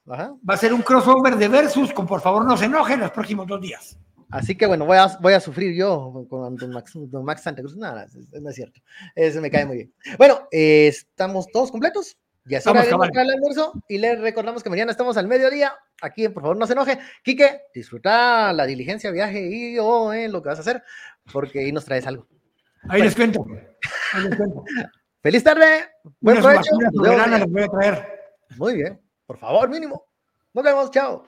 Va a ser un crossover de versus con por favor no se enojen los próximos dos días. Así que bueno, voy a, voy a sufrir yo con don Max, don Max Santa Cruz. No, no, es cierto. Eso me cae muy bien. Bueno, eh, estamos todos completos. Ya es hora de el almuerzo y les recordamos que mañana estamos al mediodía. Aquí, por favor, no se enoje. Quique, disfruta la diligencia, viaje y o oh, lo que vas a hacer porque ahí nos traes algo. Ahí les cuento. *laughs* Feliz tarde. Buen provecho. les voy a traer. Muy bien. Por favor, mínimo. Nos vemos. Chao.